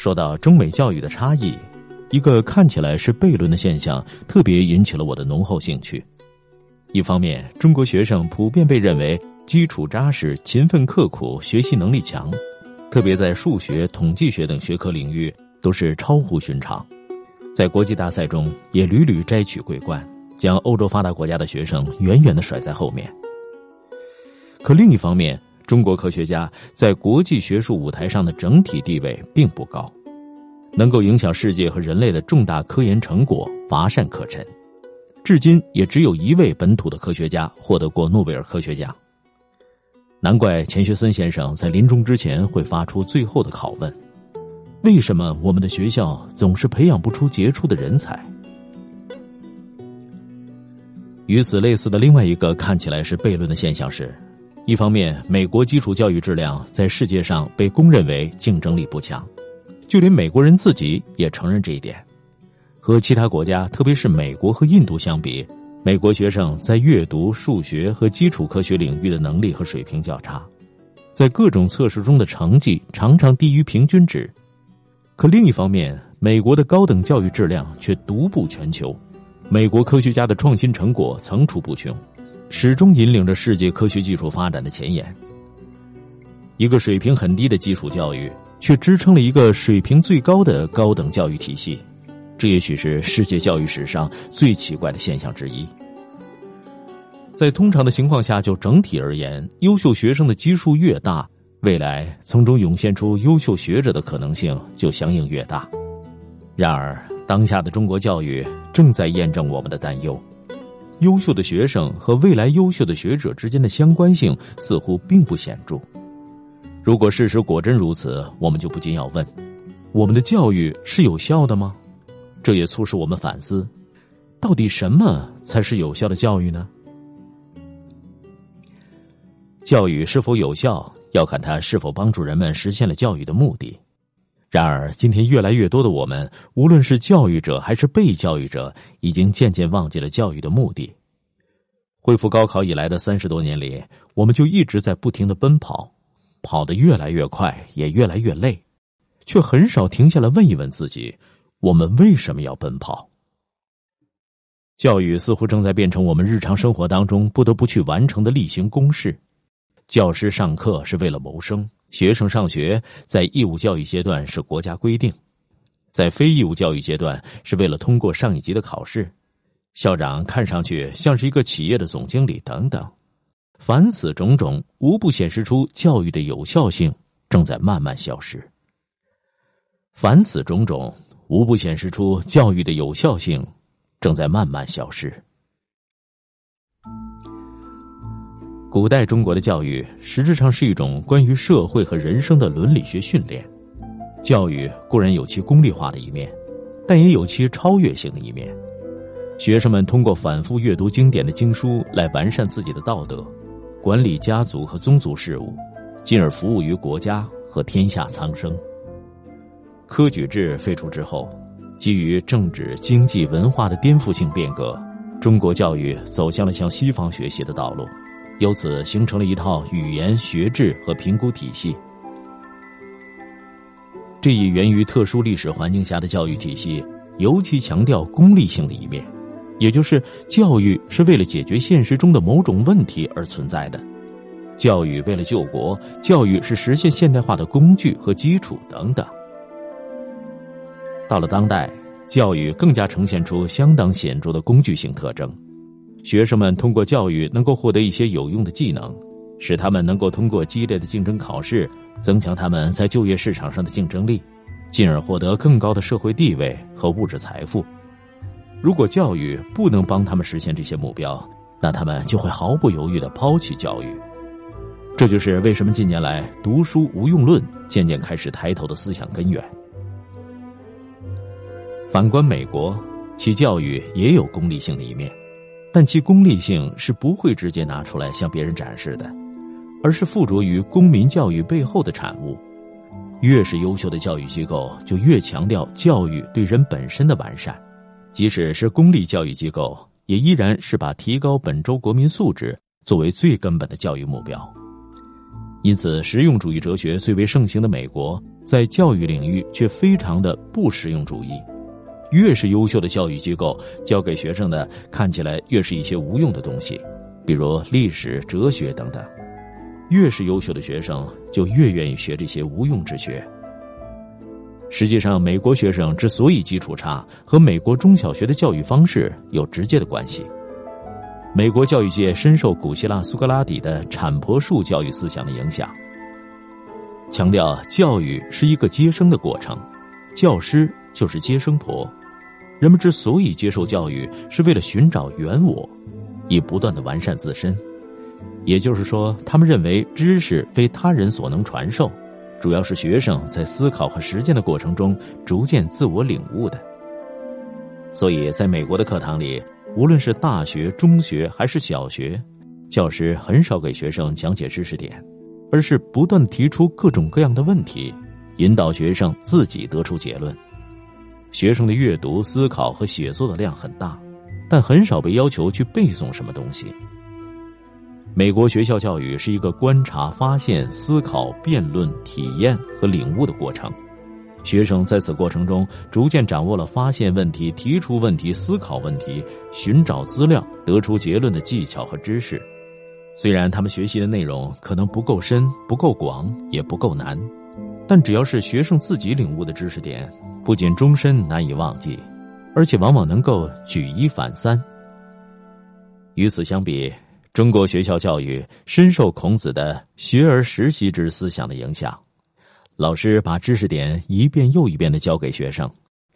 说到中美教育的差异，一个看起来是悖论的现象，特别引起了我的浓厚兴趣。一方面，中国学生普遍被认为基础扎实、勤奋刻苦、学习能力强，特别在数学、统计学等学科领域都是超乎寻常，在国际大赛中也屡屡摘取桂冠，将欧洲发达国家的学生远远的甩在后面。可另一方面，中国科学家在国际学术舞台上的整体地位并不高，能够影响世界和人类的重大科研成果乏善可陈。至今也只有一位本土的科学家获得过诺贝尔科学奖。难怪钱学森先生在临终之前会发出最后的拷问：为什么我们的学校总是培养不出杰出的人才？与此类似的另外一个看起来是悖论的现象是：一方面，美国基础教育质量在世界上被公认为竞争力不强，就连美国人自己也承认这一点。和其他国家，特别是美国和印度相比，美国学生在阅读、数学和基础科学领域的能力和水平较差，在各种测试中的成绩常常低于平均值。可另一方面，美国的高等教育质量却独步全球，美国科学家的创新成果层出不穷，始终引领着世界科学技术发展的前沿。一个水平很低的基础教育，却支撑了一个水平最高的高等教育体系。这也许是世界教育史上最奇怪的现象之一。在通常的情况下，就整体而言，优秀学生的基数越大，未来从中涌现出优秀学者的可能性就相应越大。然而，当下的中国教育正在验证我们的担忧：优秀的学生和未来优秀的学者之间的相关性似乎并不显著。如果事实果真如此，我们就不禁要问：我们的教育是有效的吗？这也促使我们反思，到底什么才是有效的教育呢？教育是否有效，要看它是否帮助人们实现了教育的目的。然而，今天越来越多的我们，无论是教育者还是被教育者，已经渐渐忘记了教育的目的。恢复高考以来的三十多年里，我们就一直在不停的奔跑，跑得越来越快，也越来越累，却很少停下来问一问自己。我们为什么要奔跑？教育似乎正在变成我们日常生活当中不得不去完成的例行公事。教师上课是为了谋生，学生上学在义务教育阶段是国家规定，在非义务教育阶段是为了通过上一级的考试。校长看上去像是一个企业的总经理等等，凡此种种，无不显示出教育的有效性正在慢慢消失。凡此种种。无不显示出教育的有效性正在慢慢消失。古代中国的教育实质上是一种关于社会和人生的伦理学训练。教育固然有其功利化的一面，但也有其超越性的一面。学生们通过反复阅读经典的经书来完善自己的道德，管理家族和宗族事务，进而服务于国家和天下苍生。科举制废除之后，基于政治、经济、文化的颠覆性变革，中国教育走向了向西方学习的道路，由此形成了一套语言学制和评估体系。这一源于特殊历史环境下的教育体系，尤其强调功利性的一面，也就是教育是为了解决现实中的某种问题而存在的，教育为了救国，教育是实现现代化的工具和基础等等。到了当代，教育更加呈现出相当显著的工具性特征。学生们通过教育能够获得一些有用的技能，使他们能够通过激烈的竞争考试，增强他们在就业市场上的竞争力，进而获得更高的社会地位和物质财富。如果教育不能帮他们实现这些目标，那他们就会毫不犹豫的抛弃教育。这就是为什么近年来读书无用论渐渐开始抬头的思想根源。反观美国，其教育也有功利性的一面，但其功利性是不会直接拿出来向别人展示的，而是附着于公民教育背后的产物。越是优秀的教育机构，就越强调教育对人本身的完善；即使是公立教育机构，也依然是把提高本州国民素质作为最根本的教育目标。因此，实用主义哲学最为盛行的美国，在教育领域却非常的不实用主义。越是优秀的教育机构，教给学生的看起来越是一些无用的东西，比如历史、哲学等等。越是优秀的学生，就越愿意学这些无用之学。实际上，美国学生之所以基础差，和美国中小学的教育方式有直接的关系。美国教育界深受古希腊苏格拉底的产婆术教育思想的影响，强调教育是一个接生的过程，教师就是接生婆。人们之所以接受教育，是为了寻找原我，以不断的完善自身。也就是说，他们认为知识非他人所能传授，主要是学生在思考和实践的过程中逐渐自我领悟的。所以，在美国的课堂里。无论是大学、中学还是小学，教师很少给学生讲解知识点，而是不断提出各种各样的问题，引导学生自己得出结论。学生的阅读、思考和写作的量很大，但很少被要求去背诵什么东西。美国学校教育是一个观察、发现、思考、辩论、体验和领悟的过程。学生在此过程中逐渐掌握了发现问题、提出问题、思考问题、寻找资料、得出结论的技巧和知识。虽然他们学习的内容可能不够深、不够广、也不够难，但只要是学生自己领悟的知识点，不仅终身难以忘记，而且往往能够举一反三。与此相比，中国学校教育深受孔子的“学而时习之”思想的影响。老师把知识点一遍又一遍的教给学生，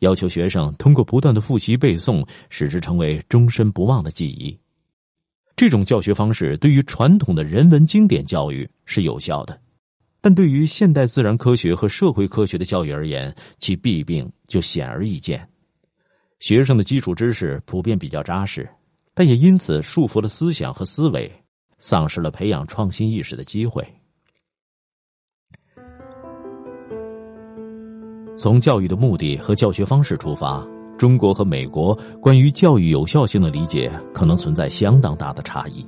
要求学生通过不断的复习背诵，使之成为终身不忘的记忆。这种教学方式对于传统的人文经典教育是有效的，但对于现代自然科学和社会科学的教育而言，其弊病就显而易见。学生的基础知识普遍比较扎实，但也因此束缚了思想和思维，丧失了培养创新意识的机会。从教育的目的和教学方式出发，中国和美国关于教育有效性的理解可能存在相当大的差异。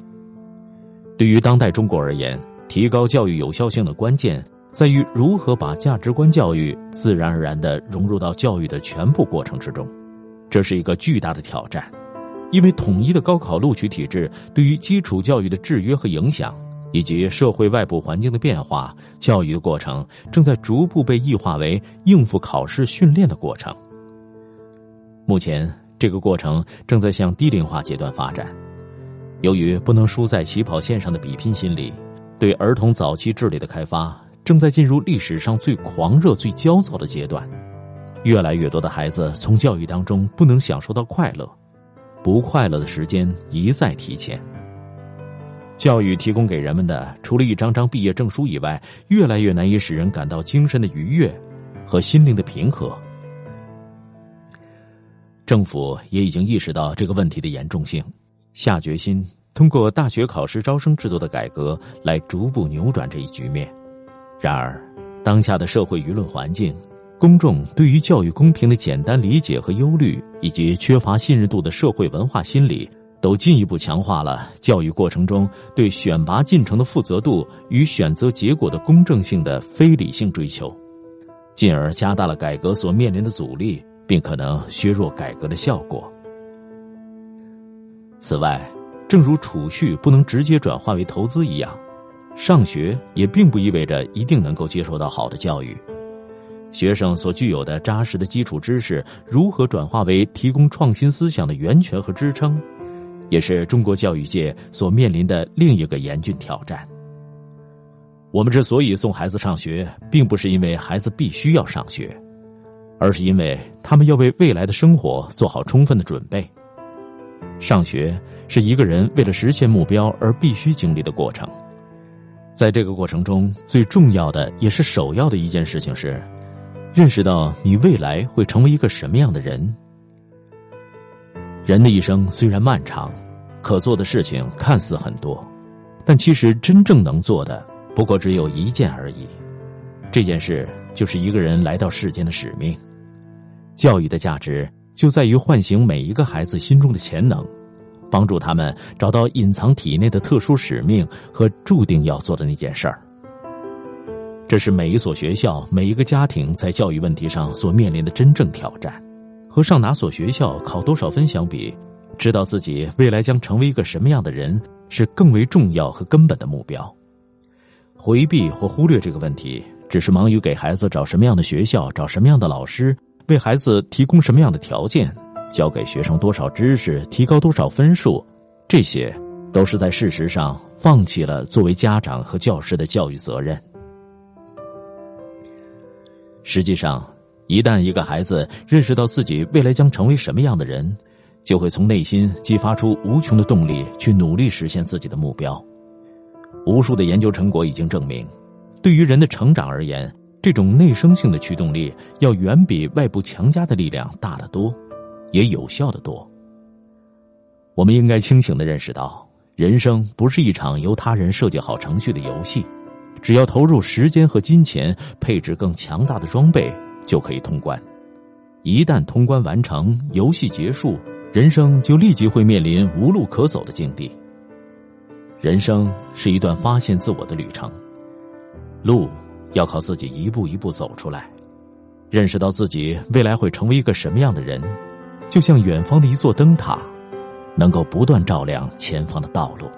对于当代中国而言，提高教育有效性的关键在于如何把价值观教育自然而然的融入到教育的全部过程之中。这是一个巨大的挑战，因为统一的高考录取体制对于基础教育的制约和影响。以及社会外部环境的变化，教育的过程正在逐步被异化为应付考试训练的过程。目前，这个过程正在向低龄化阶段发展。由于不能输在起跑线上的比拼心理，对儿童早期智力的开发正在进入历史上最狂热、最焦躁的阶段。越来越多的孩子从教育当中不能享受到快乐，不快乐的时间一再提前。教育提供给人们的，除了一张张毕业证书以外，越来越难以使人感到精神的愉悦和心灵的平和。政府也已经意识到这个问题的严重性，下决心通过大学考试招生制度的改革来逐步扭转这一局面。然而，当下的社会舆论环境、公众对于教育公平的简单理解和忧虑，以及缺乏信任度的社会文化心理。都进一步强化了教育过程中对选拔进程的负责度与选择结果的公正性的非理性追求，进而加大了改革所面临的阻力，并可能削弱改革的效果。此外，正如储蓄不能直接转化为投资一样，上学也并不意味着一定能够接受到好的教育。学生所具有的扎实的基础知识如何转化为提供创新思想的源泉和支撑？也是中国教育界所面临的另一个严峻挑战。我们之所以送孩子上学，并不是因为孩子必须要上学，而是因为他们要为未来的生活做好充分的准备。上学是一个人为了实现目标而必须经历的过程，在这个过程中，最重要的也是首要的一件事情是，认识到你未来会成为一个什么样的人。人的一生虽然漫长，可做的事情看似很多，但其实真正能做的不过只有一件而已。这件事就是一个人来到世间的使命。教育的价值就在于唤醒每一个孩子心中的潜能，帮助他们找到隐藏体内的特殊使命和注定要做的那件事儿。这是每一所学校、每一个家庭在教育问题上所面临的真正挑战。和上哪所学校、考多少分相比，知道自己未来将成为一个什么样的人，是更为重要和根本的目标。回避或忽略这个问题，只是忙于给孩子找什么样的学校、找什么样的老师、为孩子提供什么样的条件、教给学生多少知识、提高多少分数，这些都是在事实上放弃了作为家长和教师的教育责任。实际上，一旦一个孩子认识到自己未来将成为什么样的人，就会从内心激发出无穷的动力，去努力实现自己的目标。无数的研究成果已经证明，对于人的成长而言，这种内生性的驱动力要远比外部强加的力量大得多，也有效的多。我们应该清醒的认识到，人生不是一场由他人设计好程序的游戏。只要投入时间和金钱，配置更强大的装备，就可以通关。一旦通关完成，游戏结束，人生就立即会面临无路可走的境地。人生是一段发现自我的旅程，路要靠自己一步一步走出来。认识到自己未来会成为一个什么样的人，就像远方的一座灯塔，能够不断照亮前方的道路。